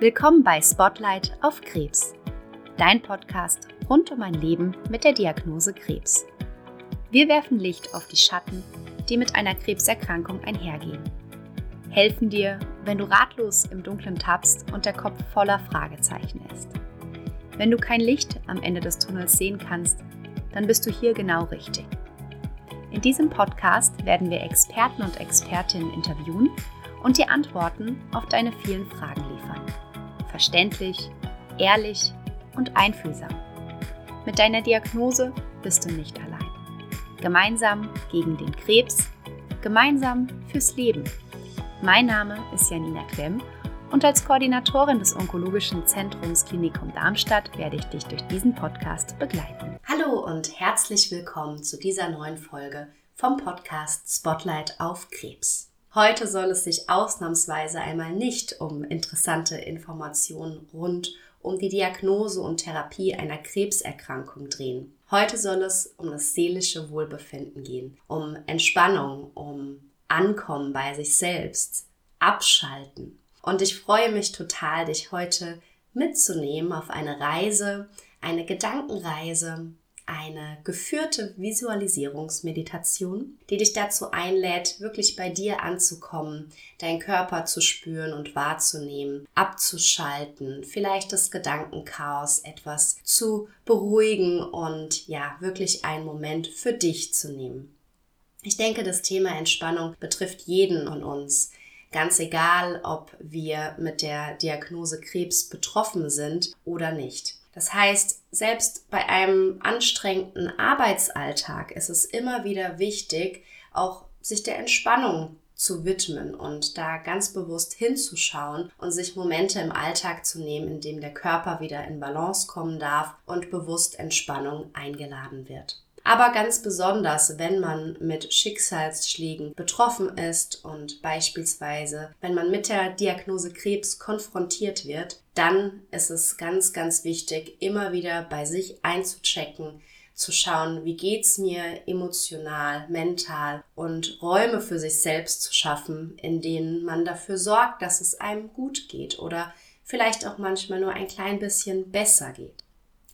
Willkommen bei Spotlight auf Krebs, dein Podcast rund um ein Leben mit der Diagnose Krebs. Wir werfen Licht auf die Schatten, die mit einer Krebserkrankung einhergehen. Helfen dir, wenn du ratlos im Dunkeln tappst und der Kopf voller Fragezeichen ist. Wenn du kein Licht am Ende des Tunnels sehen kannst, dann bist du hier genau richtig. In diesem Podcast werden wir Experten und Expertinnen interviewen und dir Antworten auf deine vielen Fragen liefern. Verständlich, ehrlich und einfühlsam. Mit deiner Diagnose bist du nicht allein. Gemeinsam gegen den Krebs, gemeinsam fürs Leben. Mein Name ist Janina Klemm und als Koordinatorin des Onkologischen Zentrums Klinikum Darmstadt werde ich dich durch diesen Podcast begleiten. Hallo und herzlich willkommen zu dieser neuen Folge vom Podcast Spotlight auf Krebs. Heute soll es sich ausnahmsweise einmal nicht um interessante Informationen rund um die Diagnose und Therapie einer Krebserkrankung drehen. Heute soll es um das seelische Wohlbefinden gehen, um Entspannung, um Ankommen bei sich selbst, Abschalten. Und ich freue mich total, dich heute mitzunehmen auf eine Reise, eine Gedankenreise, eine geführte Visualisierungsmeditation, die dich dazu einlädt, wirklich bei dir anzukommen, deinen Körper zu spüren und wahrzunehmen, abzuschalten, vielleicht das Gedankenchaos etwas zu beruhigen und ja, wirklich einen Moment für dich zu nehmen. Ich denke, das Thema Entspannung betrifft jeden von uns. Ganz egal, ob wir mit der Diagnose Krebs betroffen sind oder nicht. Das heißt, selbst bei einem anstrengenden Arbeitsalltag ist es immer wieder wichtig, auch sich der Entspannung zu widmen und da ganz bewusst hinzuschauen und sich Momente im Alltag zu nehmen, in dem der Körper wieder in Balance kommen darf und bewusst Entspannung eingeladen wird aber ganz besonders, wenn man mit Schicksalsschlägen betroffen ist und beispielsweise, wenn man mit der Diagnose Krebs konfrontiert wird, dann ist es ganz, ganz wichtig, immer wieder bei sich einzuchecken, zu schauen, wie geht's mir emotional, mental und Räume für sich selbst zu schaffen, in denen man dafür sorgt, dass es einem gut geht oder vielleicht auch manchmal nur ein klein bisschen besser geht.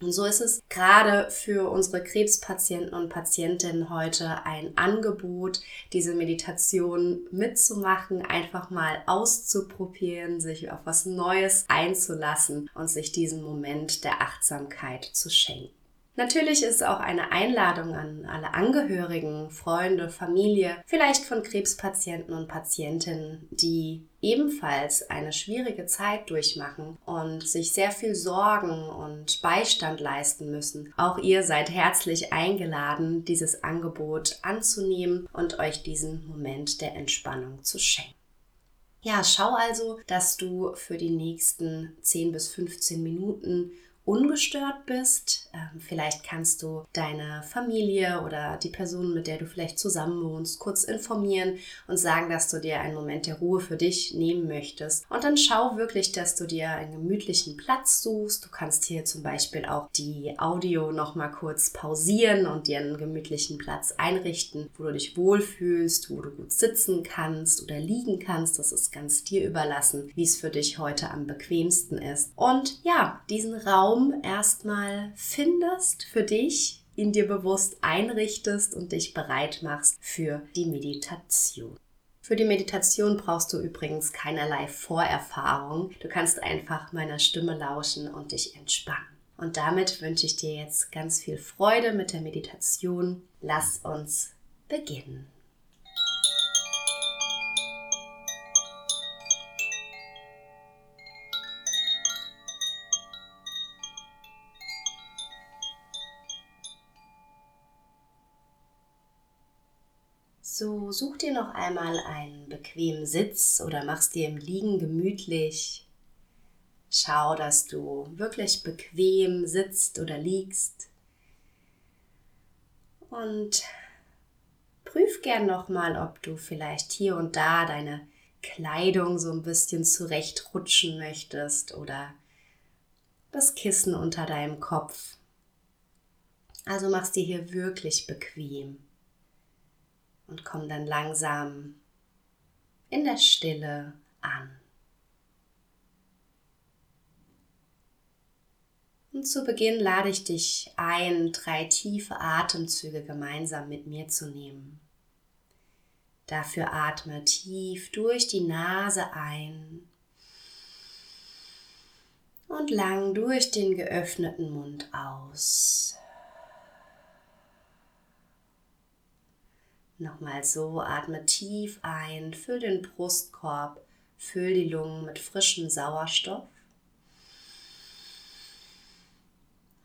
Und so ist es gerade für unsere Krebspatienten und Patientinnen heute ein Angebot, diese Meditation mitzumachen, einfach mal auszuprobieren, sich auf was Neues einzulassen und sich diesen Moment der Achtsamkeit zu schenken. Natürlich ist auch eine Einladung an alle Angehörigen, Freunde, Familie, vielleicht von Krebspatienten und Patientinnen, die ebenfalls eine schwierige Zeit durchmachen und sich sehr viel Sorgen und Beistand leisten müssen. Auch ihr seid herzlich eingeladen, dieses Angebot anzunehmen und euch diesen Moment der Entspannung zu schenken. Ja, schau also, dass du für die nächsten 10 bis 15 Minuten ungestört bist. Ähm, vielleicht kannst du deine Familie oder die Person, mit der du vielleicht zusammen wohnst, kurz informieren und sagen, dass du dir einen Moment der Ruhe für dich nehmen möchtest. Und dann schau wirklich, dass du dir einen gemütlichen Platz suchst. Du kannst hier zum Beispiel auch die Audio noch mal kurz pausieren und dir einen gemütlichen Platz einrichten, wo du dich wohlfühlst, wo du gut sitzen kannst oder liegen kannst. Das ist ganz dir überlassen, wie es für dich heute am bequemsten ist. Und ja, diesen Raum Raum erstmal findest für dich, ihn dir bewusst einrichtest und dich bereit machst für die Meditation. Für die Meditation brauchst du übrigens keinerlei Vorerfahrung. Du kannst einfach meiner Stimme lauschen und dich entspannen. Und damit wünsche ich dir jetzt ganz viel Freude mit der Meditation. Lass uns beginnen. So, such dir noch einmal einen bequemen Sitz oder machst dir im Liegen gemütlich. Schau, dass du wirklich bequem sitzt oder liegst. Und prüf gern nochmal, ob du vielleicht hier und da deine Kleidung so ein bisschen zurechtrutschen möchtest oder das Kissen unter deinem Kopf. Also machst dir hier wirklich bequem und komm dann langsam in der Stille an. Und zu Beginn lade ich dich ein, drei tiefe Atemzüge gemeinsam mit mir zu nehmen. Dafür atme tief durch die Nase ein und lang durch den geöffneten Mund aus. Nochmal so, atme tief ein, füll den Brustkorb, füll die Lungen mit frischem Sauerstoff.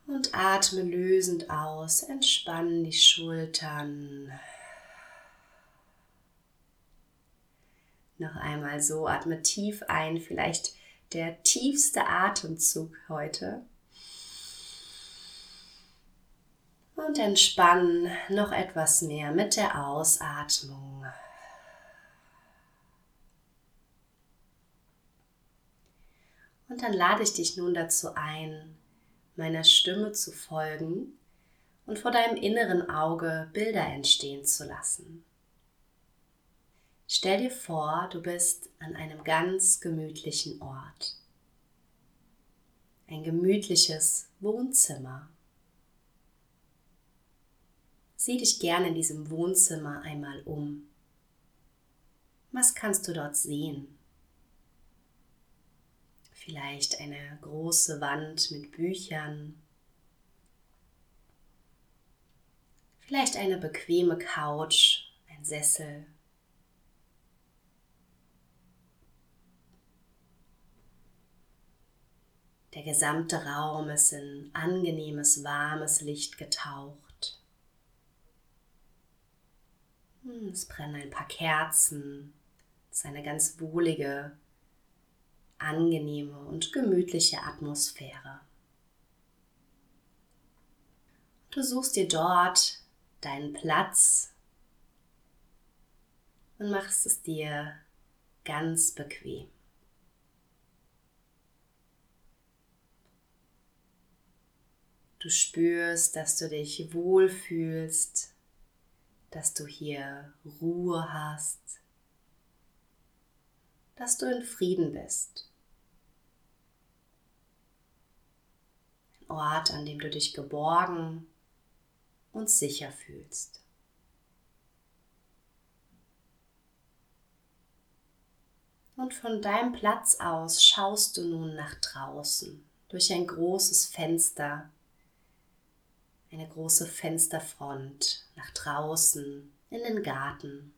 Und atme lösend aus, entspann die Schultern. Noch einmal so, atme tief ein, vielleicht der tiefste Atemzug heute. Und entspannen noch etwas mehr mit der Ausatmung. Und dann lade ich dich nun dazu ein, meiner Stimme zu folgen und vor deinem inneren Auge Bilder entstehen zu lassen. Stell dir vor, du bist an einem ganz gemütlichen Ort. Ein gemütliches Wohnzimmer. Sieh dich gerne in diesem Wohnzimmer einmal um. Was kannst du dort sehen? Vielleicht eine große Wand mit Büchern. Vielleicht eine bequeme Couch, ein Sessel Der gesamte Raum ist in angenehmes, warmes Licht getaucht. Es brennen ein paar Kerzen. Es ist eine ganz wohlige, angenehme und gemütliche Atmosphäre. Du suchst dir dort deinen Platz und machst es dir ganz bequem. Du spürst, dass du dich wohlfühlst, dass du hier Ruhe hast, dass du in Frieden bist. Ein Ort, an dem du dich geborgen und sicher fühlst. Und von deinem Platz aus schaust du nun nach draußen durch ein großes Fenster eine große Fensterfront nach draußen in den Garten.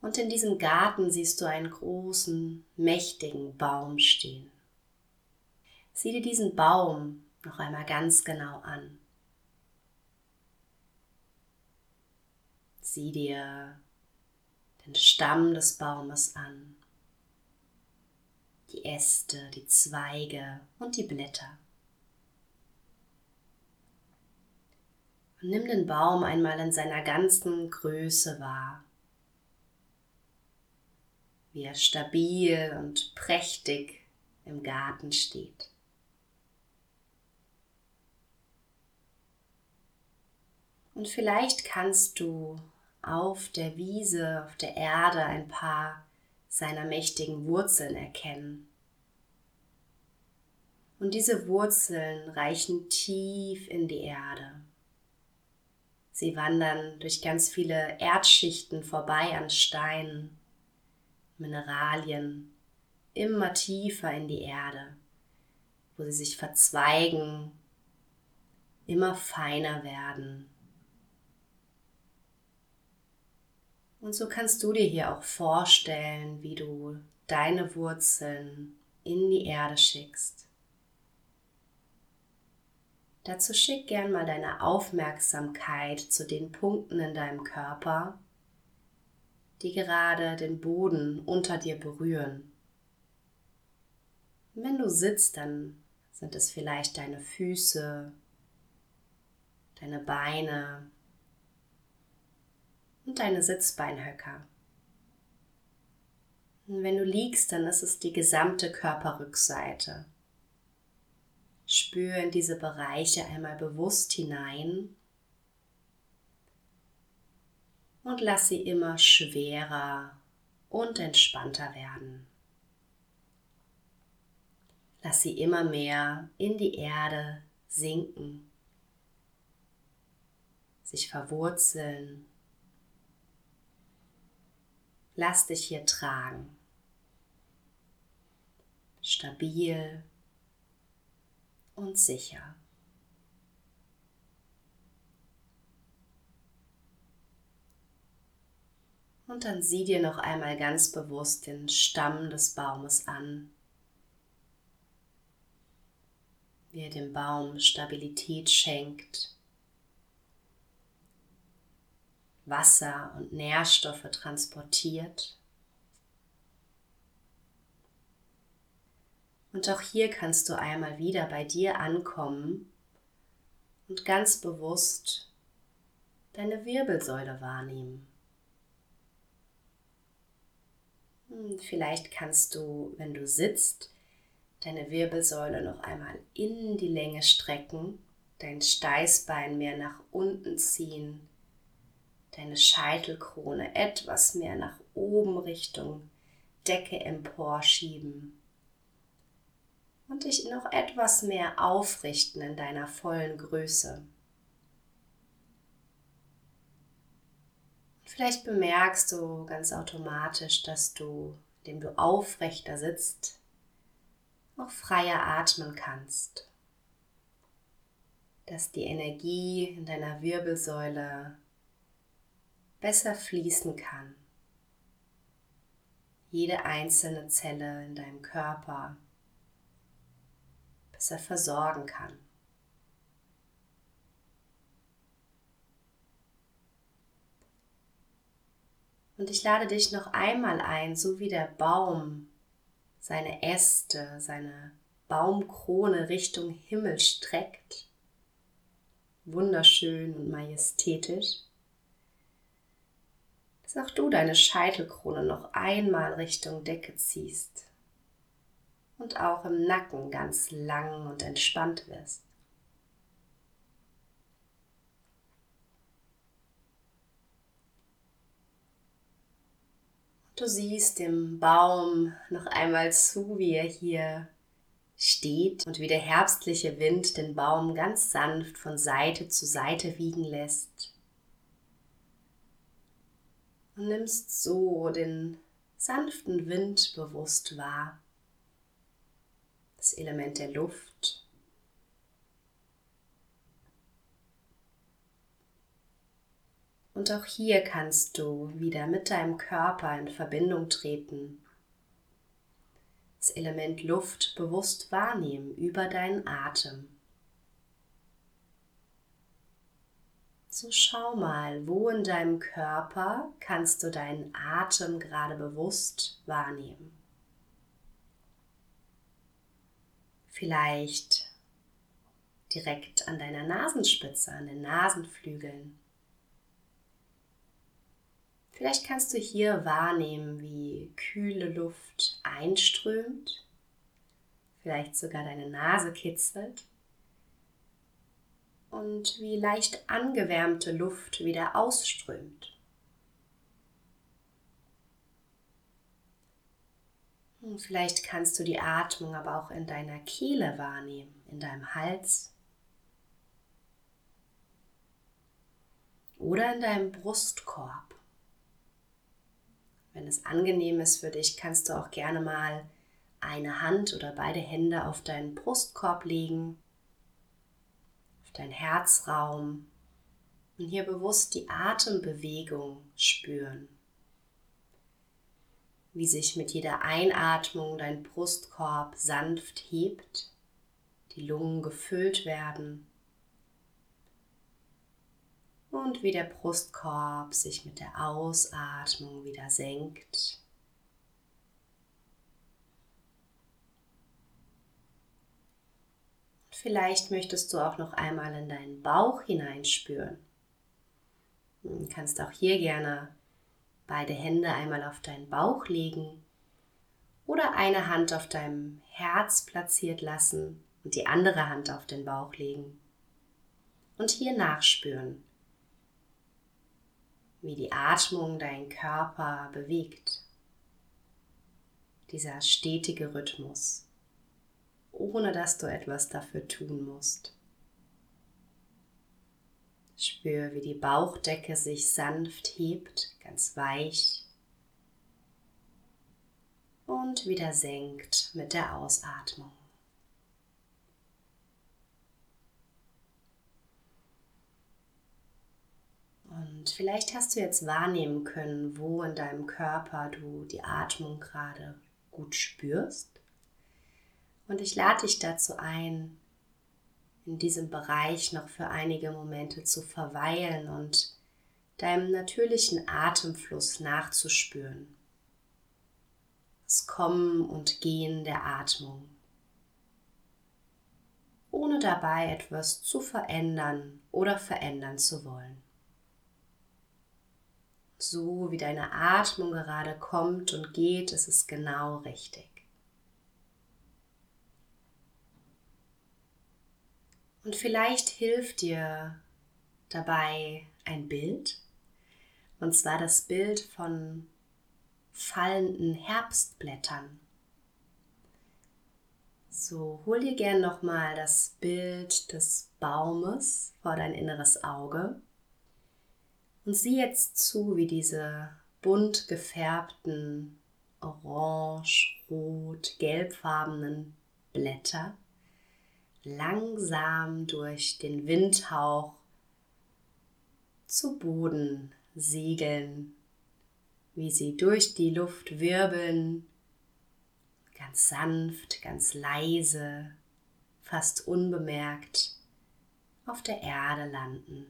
Und in diesem Garten siehst du einen großen, mächtigen Baum stehen. Sieh dir diesen Baum noch einmal ganz genau an. Sieh dir den Stamm des Baumes an, die Äste, die Zweige und die Blätter. Nimm den Baum einmal in seiner ganzen Größe wahr. Wie er stabil und prächtig im Garten steht. Und vielleicht kannst du auf der Wiese, auf der Erde ein paar seiner mächtigen Wurzeln erkennen. Und diese Wurzeln reichen tief in die Erde. Sie wandern durch ganz viele Erdschichten vorbei an Steinen, Mineralien, immer tiefer in die Erde, wo sie sich verzweigen, immer feiner werden. Und so kannst du dir hier auch vorstellen, wie du deine Wurzeln in die Erde schickst Dazu schick gern mal deine Aufmerksamkeit zu den Punkten in deinem Körper, die gerade den Boden unter dir berühren. Wenn du sitzt, dann sind es vielleicht deine Füße, deine Beine und deine Sitzbeinhöcker. Und wenn du liegst, dann ist es die gesamte Körperrückseite. Spür in diese Bereiche einmal bewusst hinein und lass sie immer schwerer und entspannter werden. Lass sie immer mehr in die Erde sinken, sich verwurzeln. Lass dich hier tragen. Stabil und sicher. Und dann sieh dir noch einmal ganz bewusst den Stamm des Baumes an, wie er dem Baum Stabilität schenkt, Wasser und Nährstoffe transportiert. Und auch hier kannst du einmal wieder bei dir ankommen und ganz bewusst deine Wirbelsäule wahrnehmen. Hm, vielleicht kannst du, wenn du sitzt, deine Wirbelsäule noch einmal in die Länge strecken, dein Steißbein mehr nach unten ziehen, deine Scheitelkrone etwas mehr nach oben Richtung Decke emporschieben und dich noch etwas mehr aufrichten in deiner vollen Größe. Vielleicht bemerkst du ganz automatisch, dass du, indem du aufrechter sitzt, auch freier atmen kannst. Dass die Energie in deiner Wirbelsäule besser fließen kann. Jede einzelne Zelle in deinem Körper besser versorgen kann. Und ich lade dich noch einmal ein, so wie der Baum seine Äste, seine Baumkrone Richtung Himmel streckt, wunderschön und majestätisch, dass auch du deine Scheitelkrone noch einmal Richtung Decke ziehst und auch im Nacken ganz lang und entspannt wirst. Du siehst dem Baum noch einmal zu, wie er hier steht und wie der herbstliche Wind den Baum ganz sanft von Seite zu Seite wiegen lässt. Und nimmst so den sanften Wind bewusst wahr, das Element der Luft Und auch hier kannst du wieder mit deinem Körper in Verbindung treten. Das Element Luft bewusst wahrnehmen über deinen Atem. So schau mal, wo in deinem Körper kannst du deinen Atem gerade bewusst wahrnehmen. Vielleicht direkt an deiner Nasenspitze, an den Nasenflügeln. Vielleicht kannst du hier wahrnehmen, wie kühle Luft einströmt, vielleicht sogar deine Nase kitzelt und wie leicht angewärmte Luft wieder ausströmt. Und vielleicht kannst du die Atmung aber auch in deiner Kehle wahrnehmen, in deinem Hals oder in deinem Brustkorb. Wenn es angenehm ist für dich, kannst du auch gerne mal eine Hand oder beide Hände auf deinen Brustkorb legen, auf deinen Herzraum und hier bewusst die Atembewegung spüren. Wie sich mit jeder Einatmung dein Brustkorb sanft hebt, die Lungen gefüllt werden und wie der Brustkorb sich mit der Ausatmung wieder senkt. Vielleicht möchtest du auch noch einmal in deinen Bauch hineinspüren. Du kannst auch hier gerne beide Hände einmal auf deinen Bauch legen oder eine Hand auf deinem Herz platziert lassen und die andere Hand auf den Bauch legen. Und hier nachspüren, wie die Atmung deinen Körper bewegt. Dieser stetige Rhythmus, ohne dass du etwas dafür tun musst. Spür, wie die Bauchdecke sich sanft hebt, ganz weich und wieder senkt mit der Ausatmung. Und vielleicht hast du jetzt wahrnehmen können, wo in deinem Körper du die Atmung gerade gut spürst. Und ich lade dich dazu ein, in diesem Bereich noch für einige Momente zu verweilen und deinem natürlichen Atemfluss nachzuspüren. Das Kommen und Gehen der Atmung, ohne dabei etwas zu verändern oder verändern zu wollen. So wie deine Atmung gerade kommt und geht, ist es genau richtig. Und vielleicht hilft dir dabei ein Bild, und zwar das Bild von fallenden Herbstblättern. So, hol dir gern nochmal das Bild des Baumes vor dein inneres Auge und sieh jetzt zu, wie diese bunt gefärbten orange, rot, gelbfarbenen Blätter langsam durch den Windhauch zu Boden segeln, wie sie durch die Luft wirbeln, ganz sanft, ganz leise, fast unbemerkt auf der Erde landen.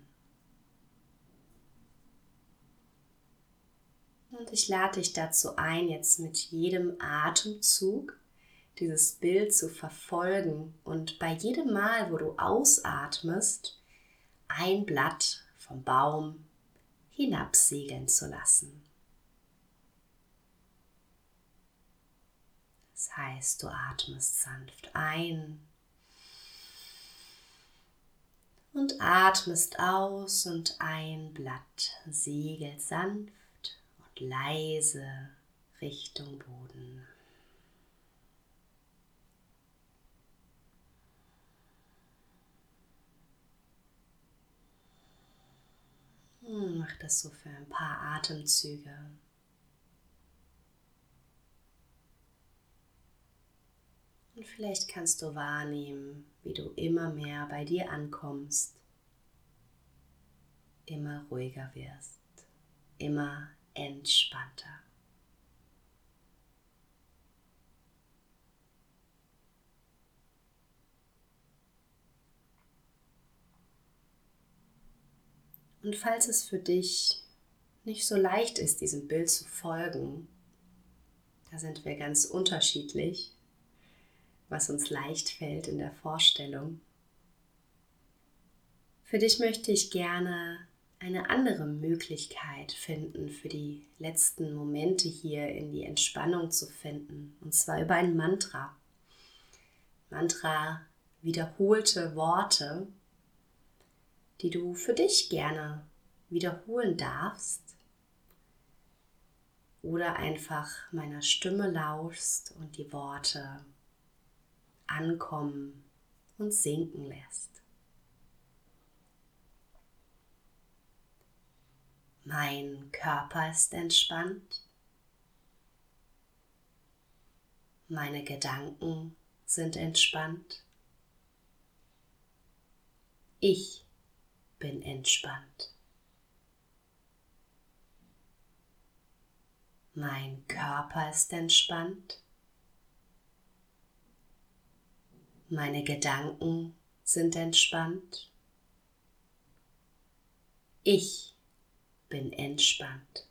Und ich lade dich dazu ein, jetzt mit jedem Atemzug dieses Bild zu verfolgen und bei jedem Mal, wo du ausatmest, ein Blatt vom Baum hinabsegeln zu lassen. Das heißt, du atmest sanft ein und atmest aus und ein Blatt segelt sanft und leise Richtung Boden. Hm, mach das so für ein paar Atemzüge. Und vielleicht kannst du wahrnehmen, wie du immer mehr bei dir ankommst, immer ruhiger wirst, immer entspannter. Und falls es für dich nicht so leicht ist, diesem Bild zu folgen, da sind wir ganz unterschiedlich, was uns leicht fällt in der Vorstellung. Für dich möchte ich gerne eine andere Möglichkeit finden, für die letzten Momente hier in die Entspannung zu finden, und zwar über ein Mantra. Mantra wiederholte Worte, die du für dich gerne wiederholen darfst oder einfach meiner Stimme lauschst und die Worte ankommen und sinken lässt. Mein Körper ist entspannt. Meine Gedanken sind entspannt. Ich bin entspannt. Mein Körper ist entspannt. Meine Gedanken sind entspannt. Ich bin entspannt.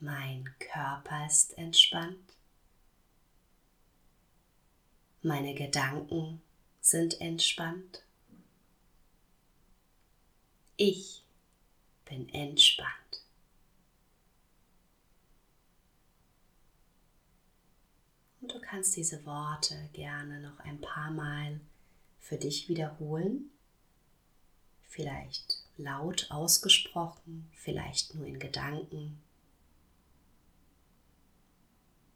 Mein Körper ist entspannt. Meine Gedanken sind entspannt. Ich bin entspannt. Und du kannst diese Worte gerne noch ein paar Mal für dich wiederholen. Vielleicht laut ausgesprochen, vielleicht nur in Gedanken.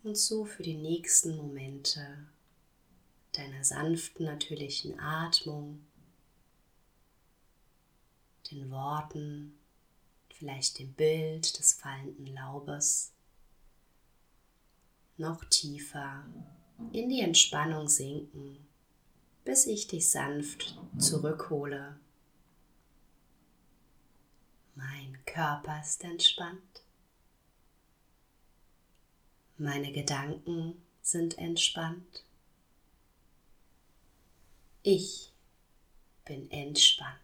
Und so für die nächsten Momente deiner sanften, natürlichen Atmung, den Worten, vielleicht dem Bild des fallenden Laubes, noch tiefer in die Entspannung sinken, bis ich dich sanft zurückhole. Mein Körper ist entspannt. Meine Gedanken sind entspannt. Ich bin entspannt.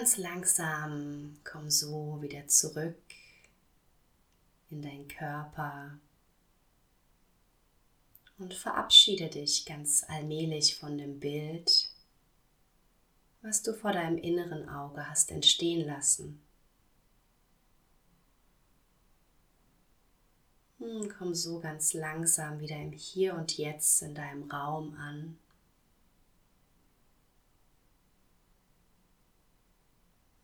Ganz langsam komm so wieder zurück in deinen Körper und verabschiede dich ganz allmählich von dem Bild, was du vor deinem inneren Auge hast entstehen lassen. Hm, komm so ganz langsam wieder im Hier und Jetzt in deinem Raum an.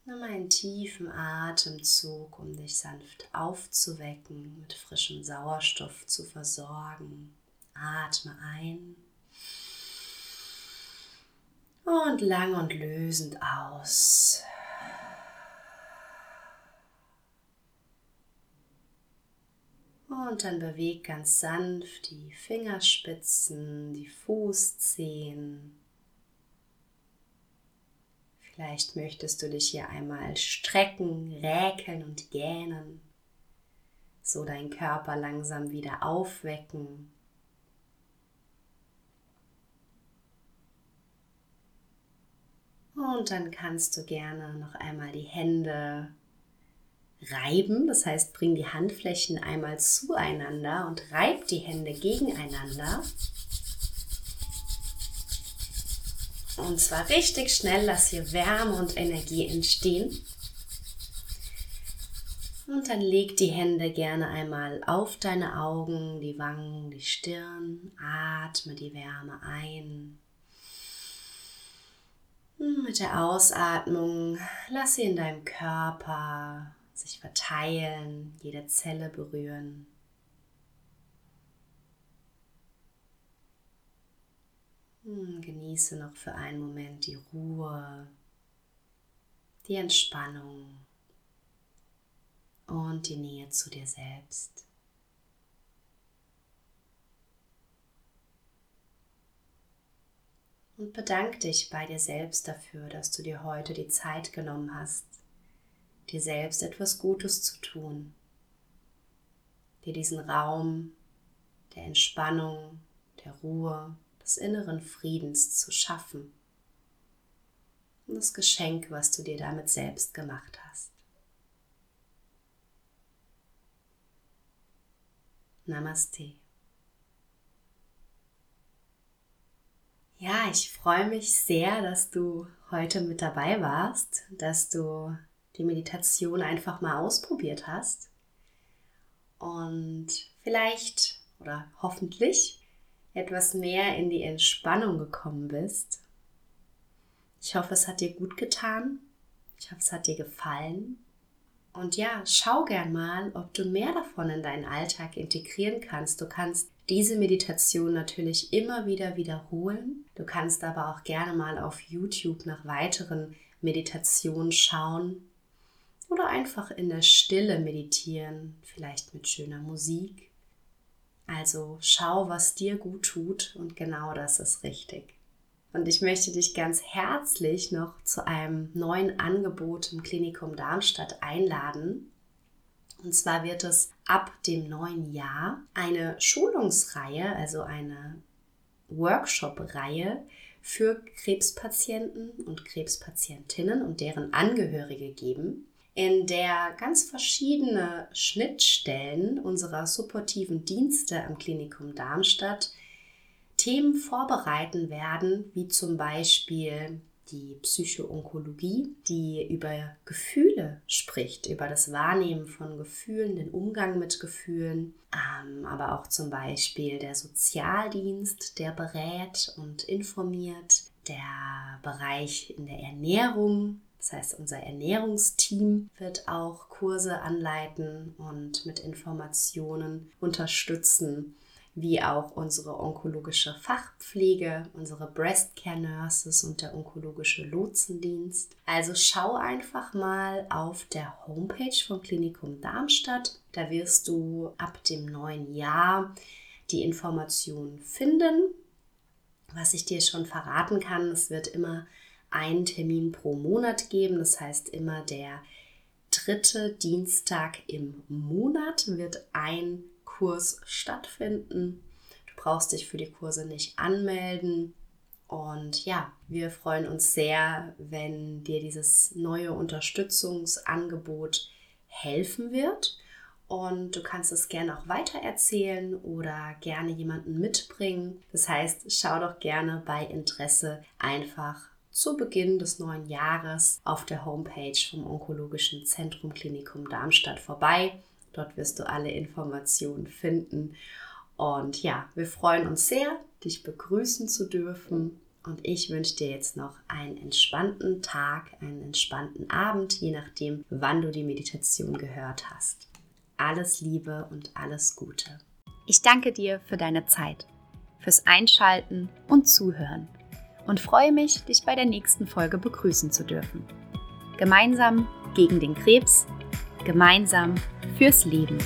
Nimm einen tiefen Atemzug, um dich sanft aufzuwecken, mit frischem Sauerstoff zu versorgen. Atme ein und lang und lösend aus. Und dann beweg ganz sanft die Fingerspitzen, die Fußzehen Vielleicht möchtest du dich hier einmal strecken, räkeln und gähnen, so deinen Körper langsam wieder aufwecken. Und dann kannst du gerne noch einmal die Hände reiben, das heißt, bring die Handflächen einmal zueinander und reib die Hände gegeneinander. Und zwar richtig schnell, lass hier Wärme und Energie entstehen. Und dann leg die Hände gerne einmal auf deine Augen, die Wangen, die Stirn. Atme die Wärme ein. Mit der Ausatmung lass sie in deinem Körper sich verteilen, jede Zelle berühren. Genieße noch für einen Moment die Ruhe, die Entspannung und die Nähe zu dir selbst. Und bedank dich bei dir selbst dafür, dass du dir heute die Zeit genommen hast, dir selbst etwas Gutes zu tun, dir diesen Raum der Entspannung, der Ruhe des inneren Friedens zu schaffen. Und das Geschenk, was du dir damit selbst gemacht hast. Namaste. Ja, ich freue mich sehr, dass du heute mit dabei warst, dass du die Meditation einfach mal ausprobiert hast und vielleicht oder hoffentlich etwas mehr in die Entspannung gekommen bist. Ich hoffe, es hat dir gut getan. Ich hoffe, es hat dir gefallen. Und ja, schau gern mal, ob du mehr davon in deinen Alltag integrieren kannst. Du kannst diese Meditation natürlich immer wieder wiederholen. Du kannst aber auch gerne mal auf YouTube nach weiteren Meditationen schauen oder einfach in der Stille meditieren, vielleicht mit schöner Musik. Also schau, was dir gut tut und genau das ist richtig. Und ich möchte dich ganz herzlich noch zu einem neuen Angebot im Klinikum Darmstadt einladen. Und zwar wird es ab dem neuen Jahr eine Schulungsreihe, also eine Workshop-Reihe für Krebspatienten und Krebspatientinnen und deren Angehörige geben, in der ganz verschiedene Schnittstellen unserer supportiven Dienste am Klinikum Darmstadt Themen vorbereiten werden, wie zum Beispiel die Psychoonkologie, die über Gefühle spricht, über das Wahrnehmen von Gefühlen, den Umgang mit Gefühlen, ähm, aber auch zum Beispiel der Sozialdienst, der berät und informiert, der Bereich in der Ernährung, das heißt, unser Ernährungsteam wird auch Kurse anleiten und mit Informationen unterstützen wie auch unsere onkologische Fachpflege, unsere Breast Care Nurses und der onkologische Lotsendienst. Also schau einfach mal auf der Homepage vom Klinikum Darmstadt. Da wirst du ab dem neuen Jahr die Informationen finden. Was ich dir schon verraten kann, es wird immer einen Termin pro Monat geben. Das heißt, immer der dritte Dienstag im Monat wird ein Kurs stattfinden. Du brauchst dich für die Kurse nicht anmelden. Und ja, wir freuen uns sehr, wenn dir dieses neue Unterstützungsangebot helfen wird. Und du kannst es gerne auch weitererzählen oder gerne jemanden mitbringen. Das heißt, schau doch gerne bei Interesse einfach zu Beginn des neuen Jahres auf der Homepage vom Onkologischen Zentrum Klinikum Darmstadt vorbei. Dort wirst du alle Informationen finden. Und ja, wir freuen uns sehr, dich begrüßen zu dürfen. Und ich wünsche dir jetzt noch einen entspannten Tag, einen entspannten Abend, je nachdem, wann du die Meditation gehört hast. Alles Liebe und alles Gute. Ich danke dir für deine Zeit, fürs Einschalten und Zuhören und freue mich, dich bei der nächsten Folge begrüßen zu dürfen. Gemeinsam gegen den Krebs, gemeinsam fürs Leben.